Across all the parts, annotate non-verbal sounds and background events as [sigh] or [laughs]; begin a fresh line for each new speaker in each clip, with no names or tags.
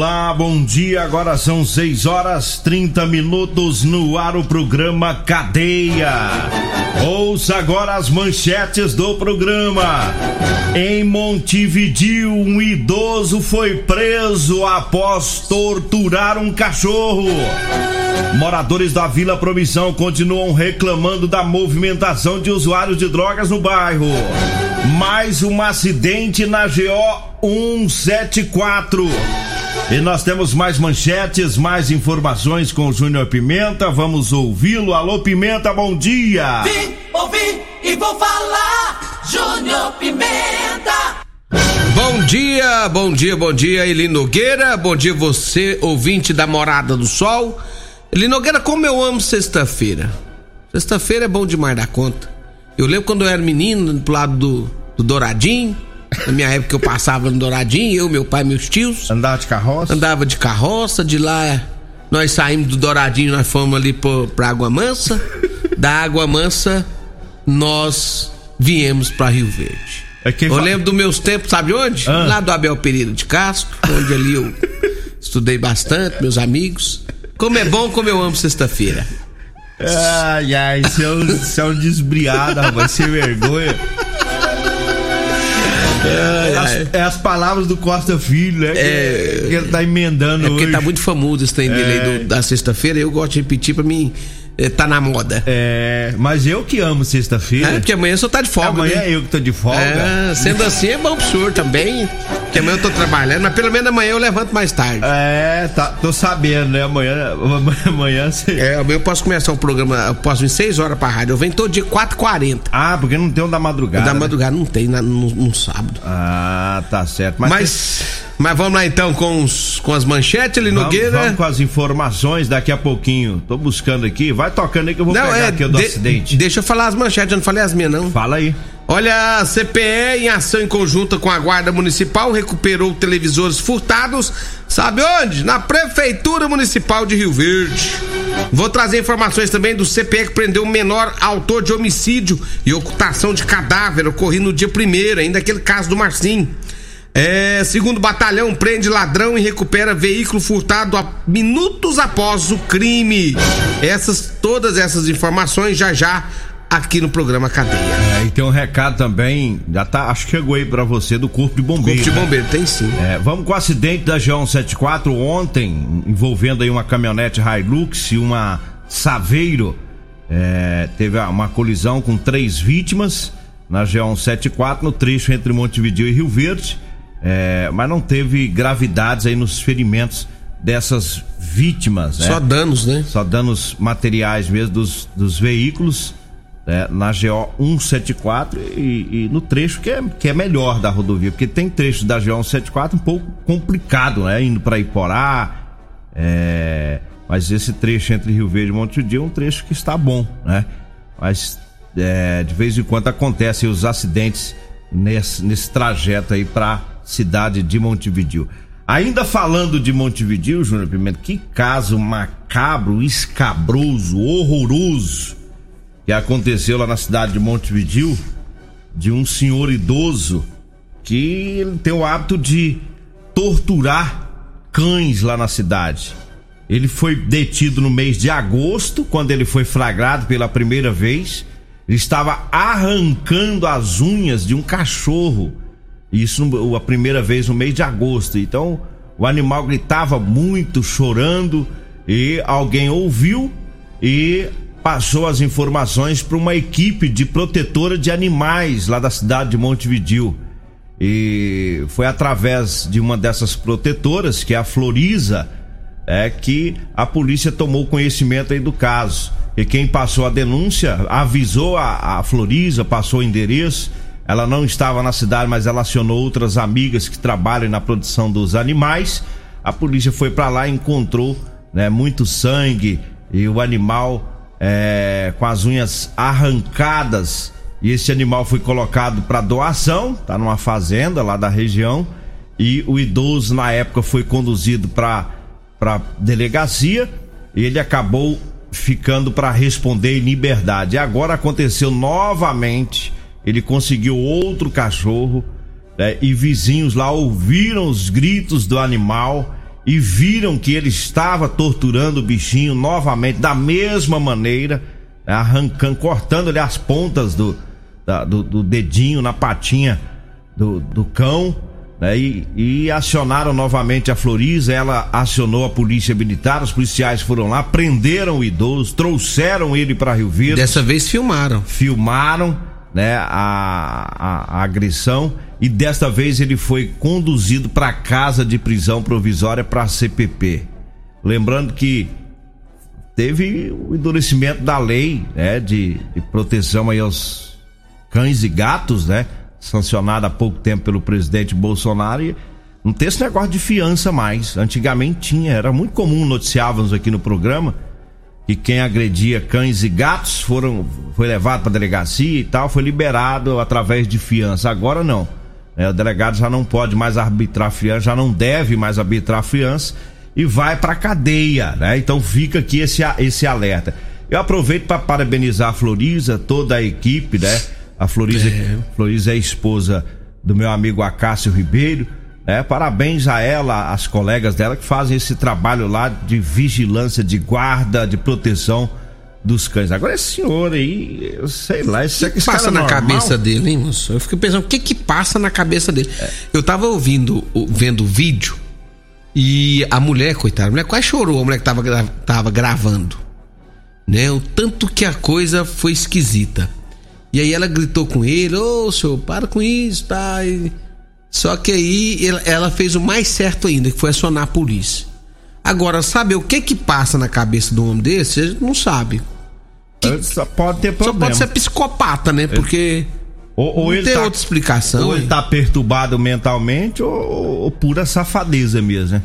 Olá, bom dia. Agora são 6 horas 30 minutos no ar o programa Cadeia. Ouça agora as manchetes do programa. Em Montevidil, um idoso foi preso após torturar um cachorro. Moradores da Vila Promissão continuam reclamando da movimentação de usuários de drogas no bairro. Mais um acidente na GO 174. E nós temos mais manchetes, mais informações com o Júnior Pimenta. Vamos ouvi-lo. Alô, Pimenta, bom dia!
Vim, ouvi e vou falar, Júnior Pimenta!
Bom dia, bom dia, bom dia, Eli Nogueira. Bom dia, você, ouvinte da Morada do Sol. Eli Nogueira, como eu amo sexta-feira. Sexta-feira é bom demais da conta. Eu lembro quando eu era menino, pro lado do, do Douradinho. Na minha época eu passava no Douradinho, eu, meu pai, meus tios.
Andava de carroça?
Andava de carroça, de lá nós saímos do Douradinho, nós fomos ali pro, pra Água Mansa. da Água Mansa, nós viemos pra Rio Verde.
É
eu
fa-
lembro dos meus tempos, sabe onde?
Ah.
Lá do Abel Pereira de Castro, onde ali eu estudei bastante, meus amigos. Como é bom, como eu amo sexta-feira.
Ai, ai, você é um, você é um desbriado, rapaz, sem vergonha. É as, é as palavras do Costa Filho, né? que-
É.
Que ele tá emendando
É porque
hoje.
tá muito famoso esse trem dele aí do- da sexta-feira eu gosto de repetir pra mim, tá na moda.
É, mas eu que amo sexta-feira.
É, porque amanhã só tá de folga,
Amanhã
né?
é eu que tô de folga.
É, sendo assim é bom pro senhor também, que amanhã eu tô trabalhando, mas pelo menos amanhã eu levanto mais tarde.
É, tá, tô sabendo, né? Amanhã, [laughs] amanhã você.
É, amanhã eu posso começar o programa, eu posso vir 6 horas pra rádio, eu venho todo dia 4h40.
Ah, porque não tem um da madrugada.
Da
né?
madrugada não tem, na- no, no sábado.
Ah, tá certo. Mas,
Mas, mas vamos lá então com, os, com as manchetes, ele
vamos,
Nogueira.
vamos com as informações daqui a pouquinho. Tô buscando aqui. Vai tocando aí que eu vou pegar aqui o do
é, de-
acidente.
Deixa eu falar as manchetes, eu não falei as minhas não.
Fala aí.
Olha, a CPE, em ação em conjunta com a Guarda Municipal, recuperou televisores furtados. Sabe onde? Na Prefeitura Municipal de Rio Verde. Vou trazer informações também do CPE que prendeu um menor autor de homicídio e ocultação de cadáver ocorrido no dia primeiro, ainda aquele caso do Marcinho. É, segundo batalhão prende ladrão e recupera veículo furtado a minutos após o crime. Essas, todas essas informações já já aqui no programa Cadeia.
É, e tem um recado também, já tá, acho que chegou aí pra você do Corpo de Bombeiro.
Corpo de
né?
bombeiro, tem sim.
É, vamos com o acidente da G174 ontem, envolvendo aí uma caminhonete Hilux e uma Saveiro. É, teve uma colisão com três vítimas na G174 no trecho entre Montevideo e Rio Verde. É, mas não teve gravidades aí nos ferimentos dessas vítimas. né?
Só danos, né?
só danos materiais mesmo dos, dos veículos né, na GO 174 e, e no trecho que é, que é melhor da rodovia, porque tem trechos da GO 174 um pouco complicado, né? Indo para Iporá, é, mas esse trecho entre Rio Verde e Montevideo é um trecho que está bom, né? Mas é, de vez em quando acontecem os acidentes nesse, nesse trajeto aí para cidade de Montevideo. Ainda falando de Montevideo, Júnior Pimenta, que caso macabro, escabroso, horroroso que aconteceu lá na cidade de Montevideo de um senhor idoso que tem o hábito de torturar cães lá na cidade. Ele foi detido no mês de agosto, quando ele foi flagrado pela primeira vez. Ele estava arrancando as unhas de um cachorro. Isso a primeira vez no mês de agosto. Então o animal gritava muito, chorando, e alguém ouviu e passou as informações para uma equipe de protetora de animais lá da cidade de Montevideo. E foi através de uma dessas protetoras, que é a Floriza, é que a polícia tomou conhecimento aí do caso. E quem passou a denúncia avisou a, a Floriza, passou o endereço. Ela não estava na cidade, mas ela acionou outras amigas que trabalham na produção dos animais. A polícia foi para lá e encontrou né, muito sangue e o animal é, com as unhas arrancadas. E esse animal foi colocado para doação, tá numa fazenda lá da região. E o idoso na época foi conduzido para para delegacia. E ele acabou ficando para responder em liberdade. E agora aconteceu novamente. Ele conseguiu outro cachorro né, e vizinhos lá ouviram os gritos do animal e viram que ele estava torturando o bichinho novamente da mesma maneira, né, arrancando, cortando-lhe as pontas do, da, do, do, dedinho na patinha do, do cão. Né, e, e, acionaram novamente a Floriza, ela acionou a polícia militar, os policiais foram lá, prenderam o idoso, trouxeram ele para Rio Verde.
Dessa vez filmaram.
Filmaram, né, a, a, a agressão e desta vez ele foi conduzido para casa de prisão provisória para a CPP. Lembrando que teve o endurecimento da lei, né, de, de proteção aí aos cães e gatos, né, sancionada há pouco tempo pelo presidente Bolsonaro e não tem esse negócio de fiança mais. Antigamente tinha, era muito comum noticiávamos aqui no programa que quem agredia cães e gatos foram foi levado para delegacia e tal, foi liberado através de fiança. Agora não. É, o delegado já não pode mais arbitrar fiança, já não deve mais arbitrar fiança e vai para cadeia, né? Então fica aqui esse esse alerta. Eu aproveito para parabenizar a Floriza, toda a equipe, né? A Floriza, é. Floriza é esposa do meu amigo Acácio Ribeiro. É, parabéns a ela, as colegas dela que fazem esse trabalho lá de vigilância, de guarda, de proteção dos cães. Agora esse senhor aí, eu sei lá, esse,
que passa é na normal? cabeça dele, hein, moço? Eu fiquei pensando, o que que passa na cabeça dele? É. Eu tava ouvindo, vendo o vídeo e a mulher, coitada, a mulher quase chorou, a mulher que tava, tava gravando. Né? O tanto que a coisa foi esquisita. E aí ela gritou com ele, ô oh, senhor, para com isso, tá? E só que aí ela fez o mais certo ainda, que foi acionar a polícia. Agora, saber o que que passa na cabeça de um homem desse, a gente não sabe.
Que, só pode ter problema. Só pode
ser psicopata, né? Porque
ou, ou não tem tá,
outra explicação.
Ou ele tá perturbado mentalmente ou, ou pura safadeza mesmo, né?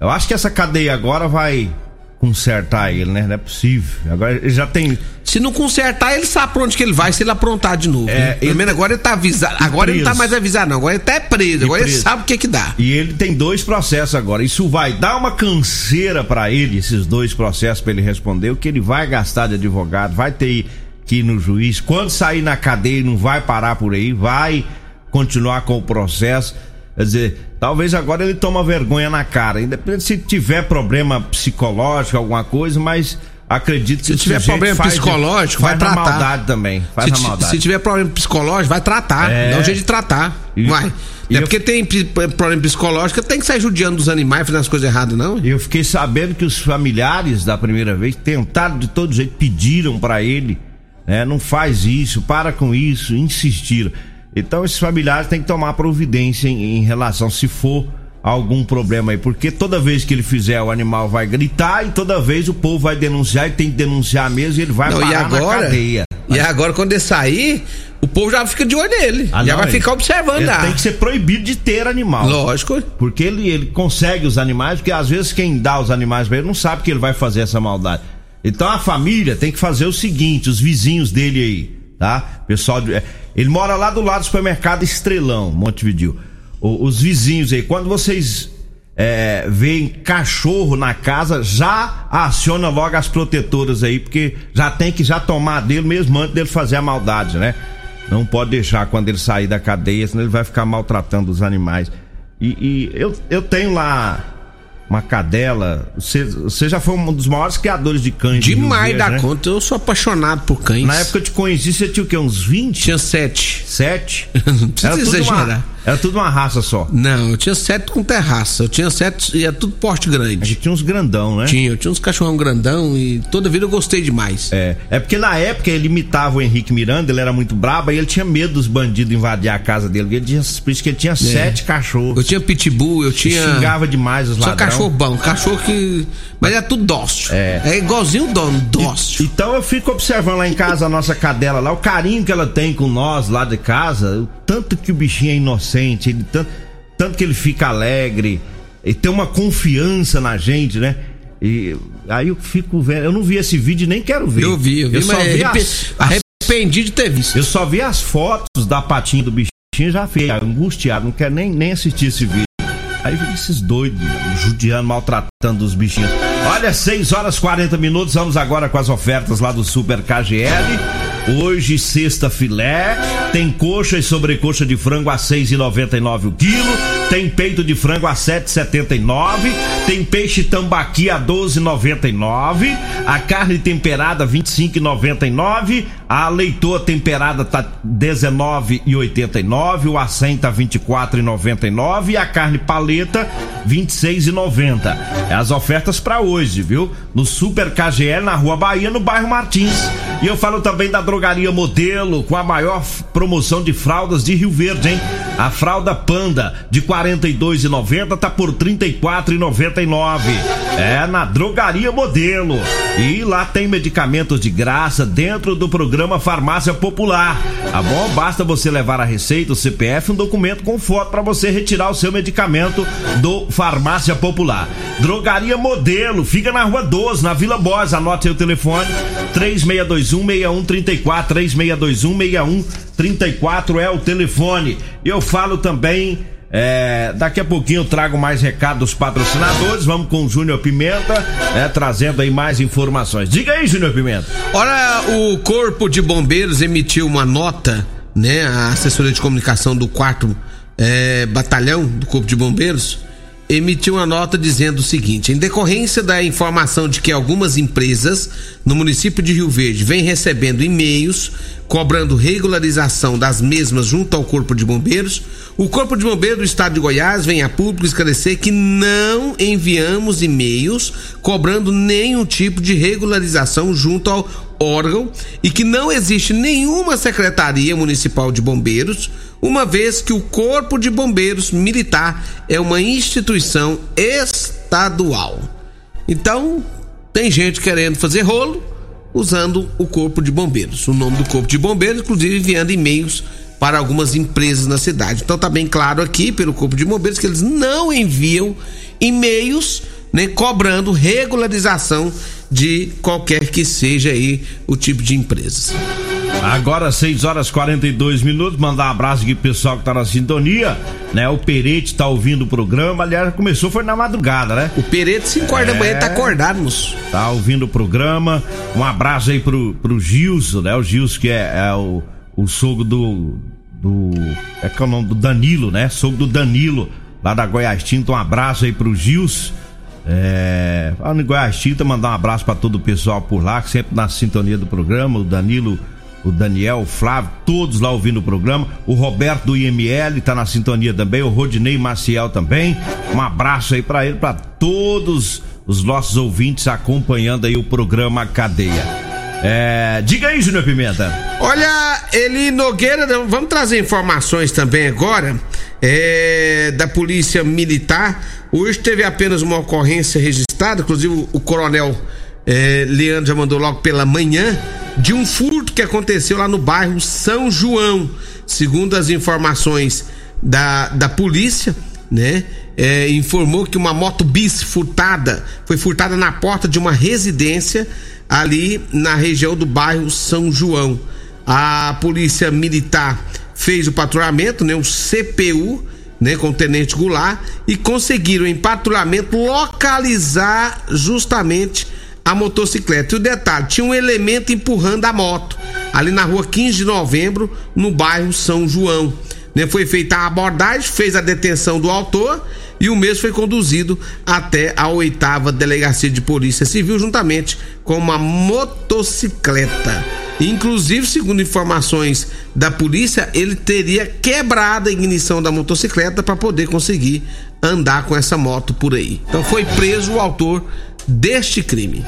Eu acho que essa cadeia agora vai consertar ele, né? Não é possível. Agora ele já tem.
Se não consertar, ele sabe pra onde que ele vai se ele aprontar de novo. É, Pelo menos agora ele tá avisado. Agora preso. ele não tá mais avisado, não. Agora ele tá é preso. agora preso. ele sabe o que que dá.
E ele tem dois processos agora. Isso vai dar uma canseira para ele, esses dois processos para ele responder. O que ele vai gastar de advogado, vai ter que ir no juiz. Quando sair na cadeia, não vai parar por aí, vai continuar com o processo. Quer dizer, talvez agora ele toma vergonha na cara, independente se tiver problema psicológico, alguma coisa, mas acredito que
se tiver problema psicológico, vai tratar.
maldade também. Faz
se,
maldade.
Se tiver problema psicológico, vai tratar. É. Dá um jeito de tratar. E, vai. E é porque eu... tem problema psicológico, tem que sair judiando dos animais, fazendo as coisas erradas, não?
Eu fiquei sabendo que os familiares da primeira vez tentaram de todo jeito, pediram para ele, né? Não faz isso, para com isso, insistiram. Então esses familiares têm que tomar providência em, em, relação se for algum problema aí, porque toda vez que ele fizer o animal vai gritar e toda vez o povo vai denunciar e tem que denunciar mesmo e ele vai
não,
parar
agora,
na cadeia.
E agora quando ele sair, o povo já fica de olho nele, ah, já não, vai ele, ficar observando. Ele
tem que ser proibido de ter animal.
Lógico.
Porque ele, ele consegue os animais, porque às vezes quem dá os animais para ele não sabe que ele vai fazer essa maldade. Então a família tem que fazer o seguinte, os vizinhos dele aí, tá? Pessoal, de, ele mora lá do lado do supermercado Estrelão, Montevideo. O, os vizinhos aí, quando vocês é, veem cachorro na casa, já aciona logo as protetoras aí, porque já tem que já tomar dele mesmo antes dele fazer a maldade, né? Não pode deixar quando ele sair da cadeia, senão ele vai ficar maltratando os animais. E, e eu, eu tenho lá uma cadela. Você, você já foi um dos maiores criadores de cães.
Demais da né? conta. Eu sou apaixonado por cães.
Na época eu te conheci, você tinha o quê? Uns 20?
Tinha 7.
7? [laughs]
Não precisa exagerar.
Era tudo uma raça só.
Não, eu tinha sete com terraça. Eu tinha sete e é tudo porte
A
grande.
gente tinha uns grandão, né?
Tinha, eu tinha uns cachorrão grandão e toda vida eu gostei demais.
É, é porque na época ele imitava o Henrique Miranda, ele era muito brabo, e ele tinha medo dos bandidos invadir a casa dele. Ele tinha, por isso que ele tinha sete cachorros.
Eu tinha pitbull, eu tinha.
Xingava demais os
Só
ladrões.
cachorro bom, cachorro que. Mas é tudo dócil.
É.
É igualzinho o dono, dócil.
Então eu fico observando lá em casa a nossa cadela lá, o carinho que ela tem com nós lá de casa, o tanto que o bichinho é inocente, ele tanto, tanto que ele fica alegre, e tem uma confiança na gente, né? E aí eu fico vendo, eu não vi esse vídeo nem quero ver.
Eu vi, eu vi,
só
mas
vi
arrepe-
as, as-
arrependi de ter visto.
eu só vi as fotos da patinha do bichinho já fiquei angustiado, não quero nem, nem assistir esse vídeo. Aí vem esses doidos, judiando, maltratando os bichinhos. Olha, 6 horas 40 minutos, vamos agora com as ofertas lá do Super KGL. Hoje, sexta filé, tem coxa e sobrecoxa de frango a 6,99 o quilo, tem peito de frango a 7,79, tem peixe tambaqui a 12,99, a carne temperada 25,99, a leitoa temperada tá 19,89, o acém tá 24,99 e a carne paleta 26,90. É as ofertas para hoje, viu? No Super KGL na Rua Bahia, no bairro Martins. E eu falo também da Drogaria Modelo, com a maior promoção de fraldas de Rio Verde, hein? A fralda Panda de 42,90 tá por 34,99. É na Drogaria Modelo. E lá tem medicamentos de graça dentro do programa Farmácia Popular. Tá bom? Basta você levar a receita, o CPF, um documento com foto para você retirar o seu medicamento do Farmácia Popular. Drogaria Modelo, fica na Rua 12, na Vila Borges. Anote aí o telefone: 3621-6134. 3621-6134 é o telefone. Eu falo também. É, daqui a pouquinho eu trago mais recados dos patrocinadores. Vamos com o Júnior Pimenta, né, trazendo aí mais informações. Diga aí, Júnior Pimenta.
Olha, o Corpo de Bombeiros emitiu uma nota, né? A assessoria de comunicação do quarto eh, batalhão do Corpo de Bombeiros emitiu uma nota dizendo o seguinte: em decorrência da informação de que algumas empresas no município de Rio Verde vêm recebendo e-mails cobrando regularização das mesmas junto ao Corpo de Bombeiros, o Corpo de Bombeiros do Estado de Goiás vem a público esclarecer que não enviamos e-mails cobrando nenhum tipo de regularização junto ao órgão e que não existe nenhuma secretaria municipal de bombeiros, uma vez que o Corpo de Bombeiros Militar é uma instituição estadual. Então, tem gente querendo fazer rolo usando o Corpo de Bombeiros. O nome do Corpo de Bombeiros, inclusive enviando e-mails para algumas empresas na cidade. Então tá bem claro aqui pelo Corpo de Bombeiros que eles não enviam e-mails né, cobrando regularização de qualquer que seja aí o tipo de empresas.
Agora, 6 horas 42 minutos. Mandar um abraço aqui pro pessoal que tá na sintonia, né? O Perete tá ouvindo o programa. Aliás, começou foi na madrugada, né?
O Pereto, 5 horas da manhã, tá acordado, moço.
Tá ouvindo o programa. Um abraço aí pro, pro Gilson, né? O Gilson que é, é o, o sogro do. do. É que é o nome do Danilo, né? Sogro do Danilo, lá da Goiás Tinta. Um abraço aí pro Gilson. É. Falando em Goiás Tinta, mandar um abraço pra todo o pessoal por lá, que sempre na sintonia do programa. O Danilo. O Daniel, o Flávio, todos lá ouvindo o programa. O Roberto do IML tá na sintonia também. O Rodinei Maciel também. Um abraço aí pra ele, pra todos os nossos ouvintes acompanhando aí o programa Cadeia. É, diga aí, Júnior Pimenta.
Olha, Eli Nogueira, vamos trazer informações também agora é, da Polícia Militar. Hoje teve apenas uma ocorrência registrada, inclusive o coronel é, Leandro já mandou logo pela manhã, de um furto que aconteceu lá no bairro São João. Segundo as informações da, da polícia, né? é, informou que uma moto bis furtada foi furtada na porta de uma residência ali na região do bairro São João. A polícia militar fez o patrulhamento, né, o CPU, né, com o tenente Goulart e conseguiram em patrulhamento localizar justamente a motocicleta. E o detalhe, tinha um elemento empurrando a moto ali na rua 15 de novembro, no bairro São João. Né, foi feita a abordagem, fez a detenção do autor e o mesmo foi conduzido até a oitava delegacia de polícia civil juntamente com uma motocicleta. Inclusive, segundo informações da polícia, ele teria quebrado a ignição da motocicleta para poder conseguir andar com essa moto por aí. Então foi preso o autor deste crime.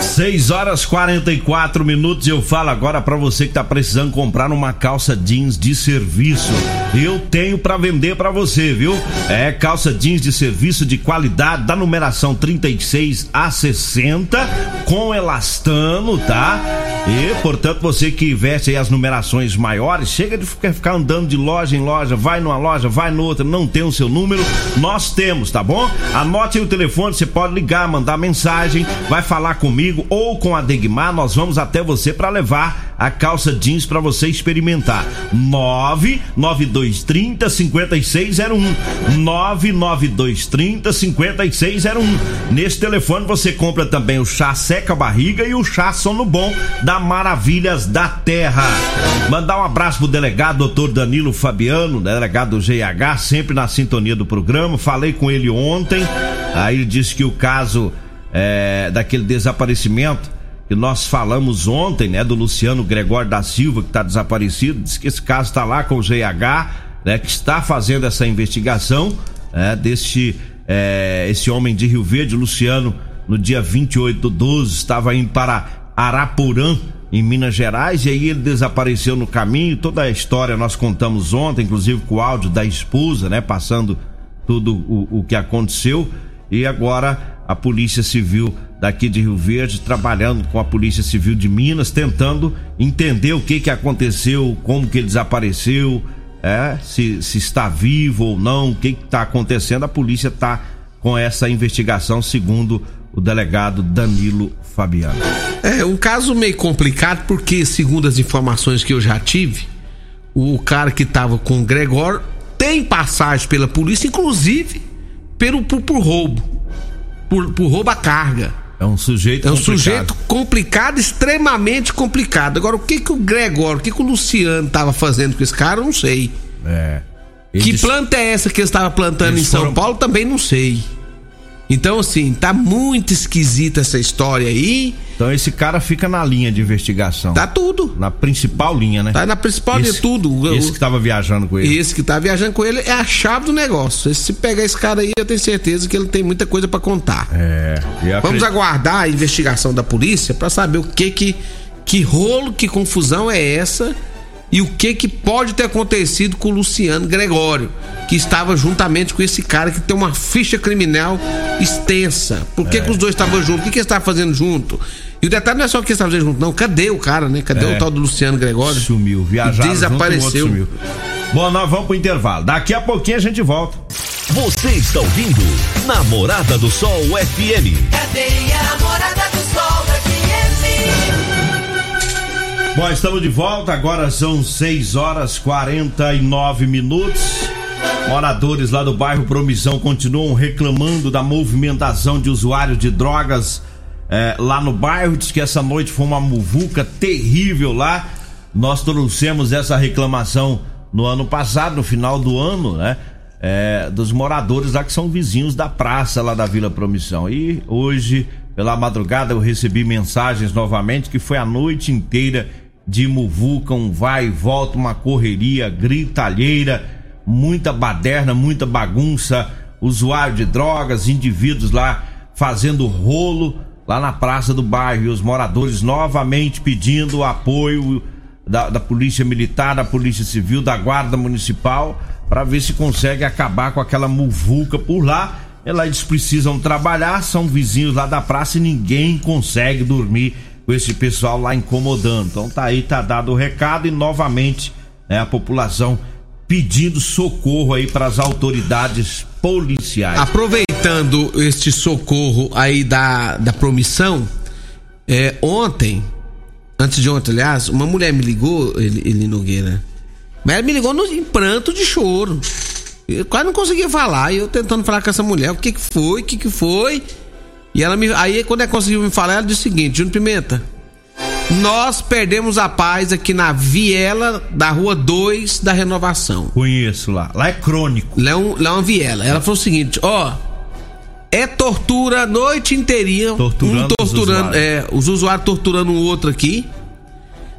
6 horas 44 minutos. Eu falo agora para você que tá precisando comprar uma calça jeans de serviço. Eu tenho para vender para você, viu? É calça jeans de serviço de qualidade da numeração 36 a 60 com elastano, tá? E, portanto, você que veste aí as numerações maiores, chega de ficar andando de loja em loja, vai numa loja, vai noutra, não tem o seu número, nós temos, tá bom? Anote aí o telefone, você pode ligar, mandar mensagem, vai falar comigo ou com a Degmar, nós vamos até você para levar a calça jeans para você experimentar. 99230 5601. 99230 5601. Nesse telefone você compra também o chá seca barriga e o chá sono bom da Maravilhas da Terra. Mandar um abraço pro delegado doutor Danilo Fabiano, delegado do GH, sempre na sintonia do programa. Falei com ele ontem. Aí ele disse que o caso é, daquele desaparecimento que nós falamos ontem, né, do Luciano Gregório da Silva, que está desaparecido, diz que esse caso está lá com o GH, né, que está fazendo essa investigação, né, deste, é, esse homem de Rio Verde, Luciano, no dia 28 do 12, estava indo para Araporã, em Minas Gerais, e aí ele desapareceu no caminho, toda a história nós contamos ontem, inclusive com o áudio da esposa, né, passando tudo o, o que aconteceu, e agora a Polícia Civil daqui de Rio Verde, trabalhando com a Polícia Civil de Minas, tentando entender o que que aconteceu, como que ele desapareceu, é, se, se está vivo ou não, o que está acontecendo. A polícia está com essa investigação, segundo o delegado Danilo Fabiano.
É um caso meio complicado, porque, segundo as informações que eu já tive, o cara que estava com o Gregor tem passagem pela polícia, inclusive pelo, por, por roubo. Por, por roubo a carga.
É um sujeito
É um
complicado.
sujeito complicado, extremamente complicado. Agora, o que que o Gregório, o que que o Luciano tava fazendo com esse cara, eu não sei.
É.
que
Eles-
planta é essa que ele estava plantando
eles
em São
foram-
Paulo, também não sei. Então, assim, tá muito esquisita essa história aí.
Então esse cara fica na linha de investigação.
Tá tudo.
Na principal linha, né?
Tá na principal de
Esse-
tudo. O-
Esse que tava viajando com ele.
Esse que tá viajando com ele é a chave do negócio. Se pegar esse cara aí, eu tenho certeza que ele tem muita coisa pra contar.
É.
Vamos
acredito-
aguardar a investigação da polícia pra saber o que que que rolo, que confusão é essa e o que que pode ter acontecido com o Luciano Gregório, que estava juntamente com esse cara que tem uma ficha criminal extensa. Por que, que os dois estavam juntos? O que, que eles estavam fazendo junto? E o detalhe não é só o que eles estavam fazendo junto, não. Cadê o cara, né? Cadê
É.
o tal do Luciano Gregório?
Sumiu, viajaram
Desapareceu.
junto, sumiu. Bom, nós vamos pro intervalo. Daqui a pouquinho a gente volta.
Você está ouvindo Namorada do Sol FM.
Cadeia Namorada do Sol FM.
Bom, estamos de volta. Agora são 6 horas 49 minutos. Moradores lá do bairro Promissão continuam reclamando da movimentação de usuários de drogas eh, lá no bairro. Diz que essa noite foi uma muvuca terrível lá. Nós trouxemos essa reclamação no ano passado, no final do ano, né? eh, dos moradores lá que são vizinhos da praça lá da Vila Promissão. E hoje, pela madrugada, eu recebi mensagens novamente que foi a noite inteira de muvuca, um vai e volta, uma correria, gritalheira, muita baderna, muita bagunça, usuário de drogas, indivíduos lá fazendo rolo lá na praça do bairro e os moradores novamente pedindo o apoio da, da Polícia Militar, da Polícia Civil, da Guarda Municipal para ver se consegue acabar com aquela muvuca por lá. Eles precisam trabalhar, são vizinhos lá da praça e ninguém consegue dormir com esse pessoal lá incomodando. Então tá aí, tá dado o recado e novamente né, a população pedindo socorro aí para as autoridades policiais.
Aproveitando este socorro aí da, da promissão, é, ontem, antes de ontem, aliás, uma mulher me ligou, ele, Nogueira. Mas ela me ligou no, em pranto de choro. Eu quase não conseguia falar. E eu tentando falar com essa mulher, o que que foi, o que que foi. E ela me. Aí quando ela conseguiu me falar, ela disse o seguinte: Júnior Pimenta, nós perdemos a paz aqui na viela da rua 2 da renovação.
Conheço lá. Lá é crônico.
Lá é, um, lá é uma viela. Ela falou o seguinte: ó. É tortura a noite inteirinha.
Torturando
um
os
torturando.
usuários.
é, os usuários torturando um outro aqui.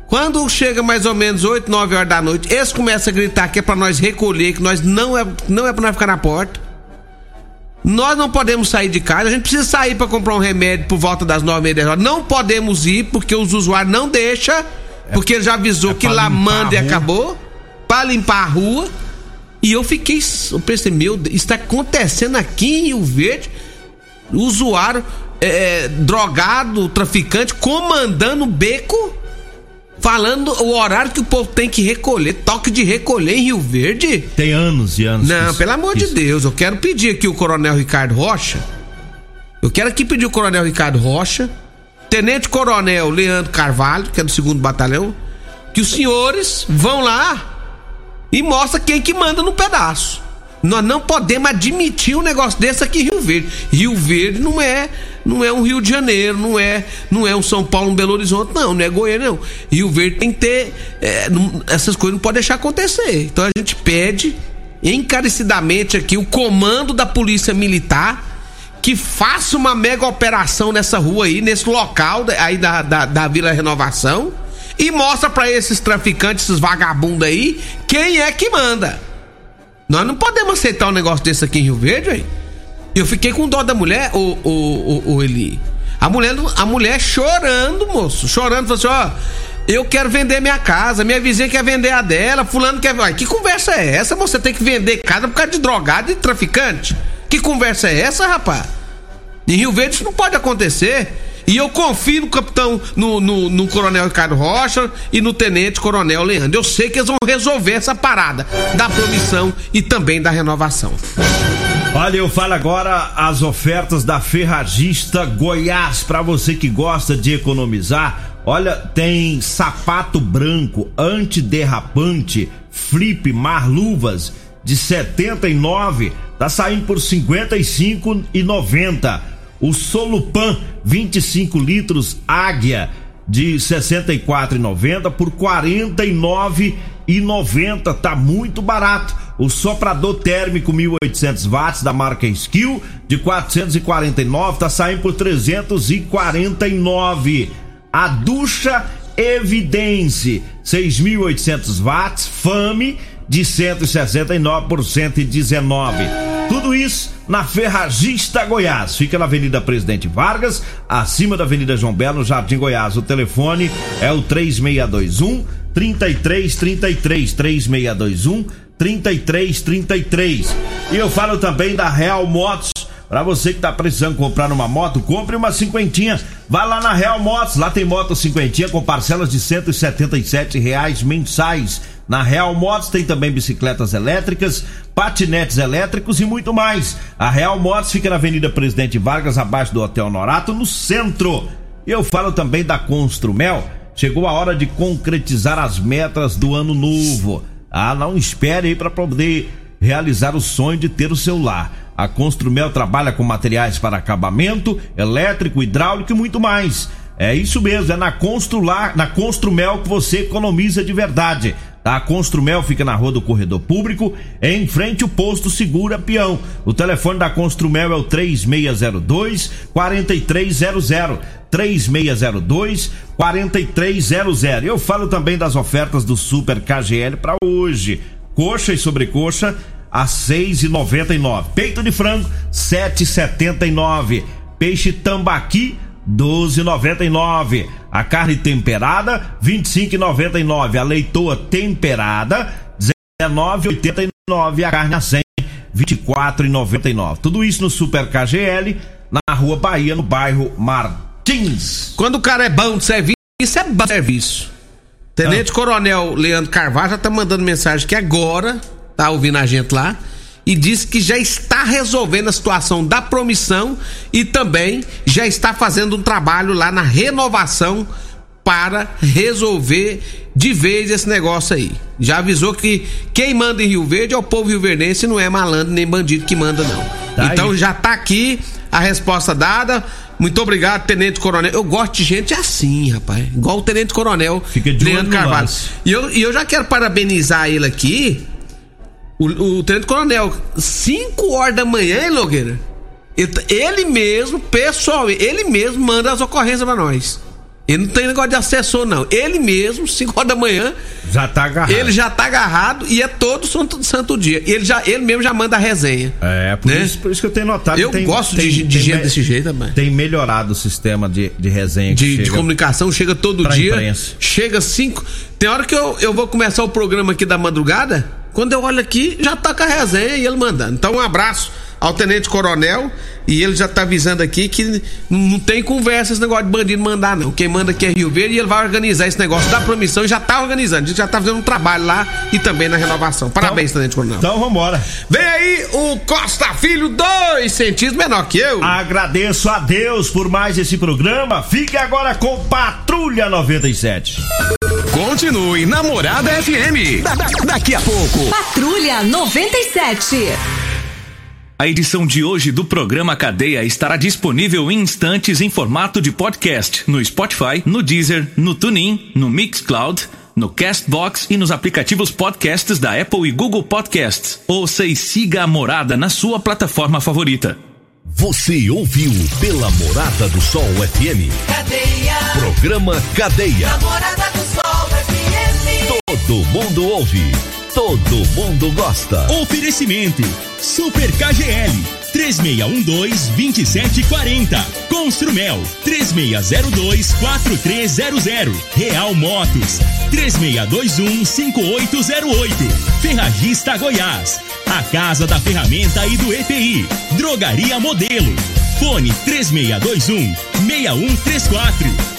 Quando chega mais ou menos 8, 9 horas da noite, eles começam a gritar que é pra nós recolher, que nós não é, não é pra nós ficar na porta. Nós não podemos sair de casa, a gente precisa sair para comprar um remédio por volta das 9 e 10 horas. Não podemos ir porque os usuários não deixam, porque ele já avisou
é
que lá manda e acabou, para limpar a rua. E eu fiquei, eu pensei, meu, Deus, isso tá acontecendo aqui em Rio Verde. Usuário é, drogado, traficante, comandando o beco, falando o horário que o povo tem que recolher, toque de recolher em Rio Verde.
Tem anos e anos.
Não,
que-
pelo amor de
que-
Deus, eu quero pedir aqui o Coronel Ricardo Rocha. Eu quero aqui pedir o Coronel Ricardo Rocha, Tenente Coronel Leandro Carvalho, que é do segundo batalhão, que os senhores vão lá e mostra quem que manda no pedaço. Nós não podemos admitir um negócio desse aqui em Rio Verde. Rio Verde não é, não é um Rio de Janeiro, não é, não é um São Paulo, um Belo Horizonte, não, não é Goiânia, não. Rio Verde tem que ter, é, não- essas coisas não pode deixar acontecer. Então a gente pede encarecidamente aqui o comando da Polícia Militar que faça uma mega operação nessa rua aí, nesse local aí da, da, da Vila Renovação e mostra pra esses traficantes, esses vagabundos aí, quem é que manda. Nós não podemos aceitar um negócio desse aqui em Rio Verde, hein? Eu fiquei com dó da mulher, o, o, o, o Eli. A mulher, a mulher chorando, moço. Chorando, falou assim: ó, eu quero vender minha casa, minha vizinha quer vender a dela, fulano quer. Ai, que conversa é essa? Você tem que vender casa por causa de drogado e traficante? Que conversa é essa, rapaz? Em Rio Verde isso não pode acontecer. E eu confio no capitão, no, no, no coronel Ricardo Rocha e no tenente coronel Leandro. Eu sei que eles vão resolver essa parada da promissão e também da renovação.
Olha, eu falo agora as ofertas da Ferragista Goiás para você que gosta de economizar. Olha, tem sapato branco antiderrapante Flip Mar Luvas de 79, tá saindo por 55,90. O Solupan 25 litros Águia de 64,90 por 49,90, tá muito barato. O soprador térmico 1800 watts da marca Skill de 449 tá saindo por 349. A ducha Evidence 6.800 watts Fame de 169 por 119. Isso na Ferragista Goiás. Fica na Avenida Presidente Vargas, acima da Avenida João Belo, no Jardim Goiás. O telefone é o 3621 3333 3621 3333. E eu falo também da Real Motos. Pra você que tá precisando comprar uma moto, compre uma cinquentinha. Vai lá na Real Motos, lá tem moto cinquentinha com parcelas de 177 reais mensais. Na Real Motos tem também bicicletas elétricas, patinetes elétricos e muito mais. A Real Motos fica na Avenida Presidente Vargas, abaixo do Hotel Norato, no centro. Eu falo também da Construmel. Chegou a hora de concretizar as metas do ano novo. Ah, não espere aí para poder realizar o sonho de ter o seu lar. A Construmel trabalha com materiais para acabamento, elétrico, hidráulico e muito mais. É isso mesmo, é na Constrular, na Construmel que você economiza de verdade. A Construmel fica na Rua do Corredor Público, em frente ao posto Segura Peão. O telefone da Construmel é o 3602 4300. 3602 4300. Eu falo também das ofertas do Super KGL para hoje. Coxa e sobrecoxa a 6,99. Peito de frango 7,79. Peixe tambaqui 12,99. A carne temperada 25,99. A leitoa temperada 19,89. A carne a 100 24,99. Tudo isso no Super KGL na Rua Bahia, no bairro Martins.
Quando o cara é bom de serviço, é bom de serviço. Tenente Coronel Leandro Carvalho já tá mandando mensagem que agora tá ouvindo a gente lá e disse que já está resolvendo a situação da promissão e também já está fazendo um trabalho lá na renovação para resolver de vez esse negócio aí. Já avisou que quem manda em Rio Verde é o povo rioverdense, não é malandro nem bandido que manda não.
Tá
então
aí.
já tá aqui a resposta dada. Muito obrigado, Tenente Coronel. Eu gosto de gente assim, rapaz. Igual o Tenente Coronel
Fica de
Leandro Carvalho. E eu, e eu já quero parabenizar ele aqui. O, o Tenente Coronel, 5 horas da manhã, hein, Logueira? Ele, ele mesmo, pessoal, ele mesmo manda as ocorrências pra nós. Ele não tem negócio de assessor, não. Ele mesmo, 5 horas da manhã.
Já tá agarrado.
Ele já tá agarrado e é todo santo, santo dia. Ele, já, ele mesmo já manda a resenha.
É, por, né? isso, por isso que eu tenho notado.
Eu
tem,
gosto
tem,
de, de gente desse jeito também.
Tem melhorado o sistema de, de resenha.
De, de, comunicação, chega todo dia.
Imprensa.
Chega cinco. Tem hora que eu, eu vou começar o programa aqui da madrugada. Quando eu olho aqui, já tá com a resenha e ele mandando. Então, um abraço ao Tenente Coronel e ele já tá avisando aqui que não tem conversa esse negócio de bandido mandar, não. Quem manda aqui é Rio Verde e ele vai organizar esse negócio da promissão e já tá organizando. A gente já tá fazendo um trabalho lá e também na renovação. Parabéns,
então,
Tenente Coronel.
Então vambora.
Vem aí o Costa Filho, dois centímetros menor que eu.
Agradeço a Deus por mais esse programa. Fique agora com Patrulha 97.
Continue Namorada FM. Da, da, daqui a pouco.
Patrulha 97.
A edição de hoje do programa Cadeia estará disponível em instantes em formato de podcast no Spotify, no Deezer, no TuneIn, no Mixcloud, no Castbox e nos aplicativos podcasts da Apple e Google Podcasts. Ouça e siga a Morada na sua plataforma favorita.
Você ouviu pela Morada do Sol FM.
Cadeia.
Programa Cadeia.
Namorada do.
Todo mundo ouve. Todo mundo gosta.
Oferecimento Super KGL 3612-2740. Construmel 3602-4300. Real Motos 3621-5808. Ferragista Goiás. A Casa da Ferramenta e do EPI. Drogaria Modelo. Fone 3621 6134.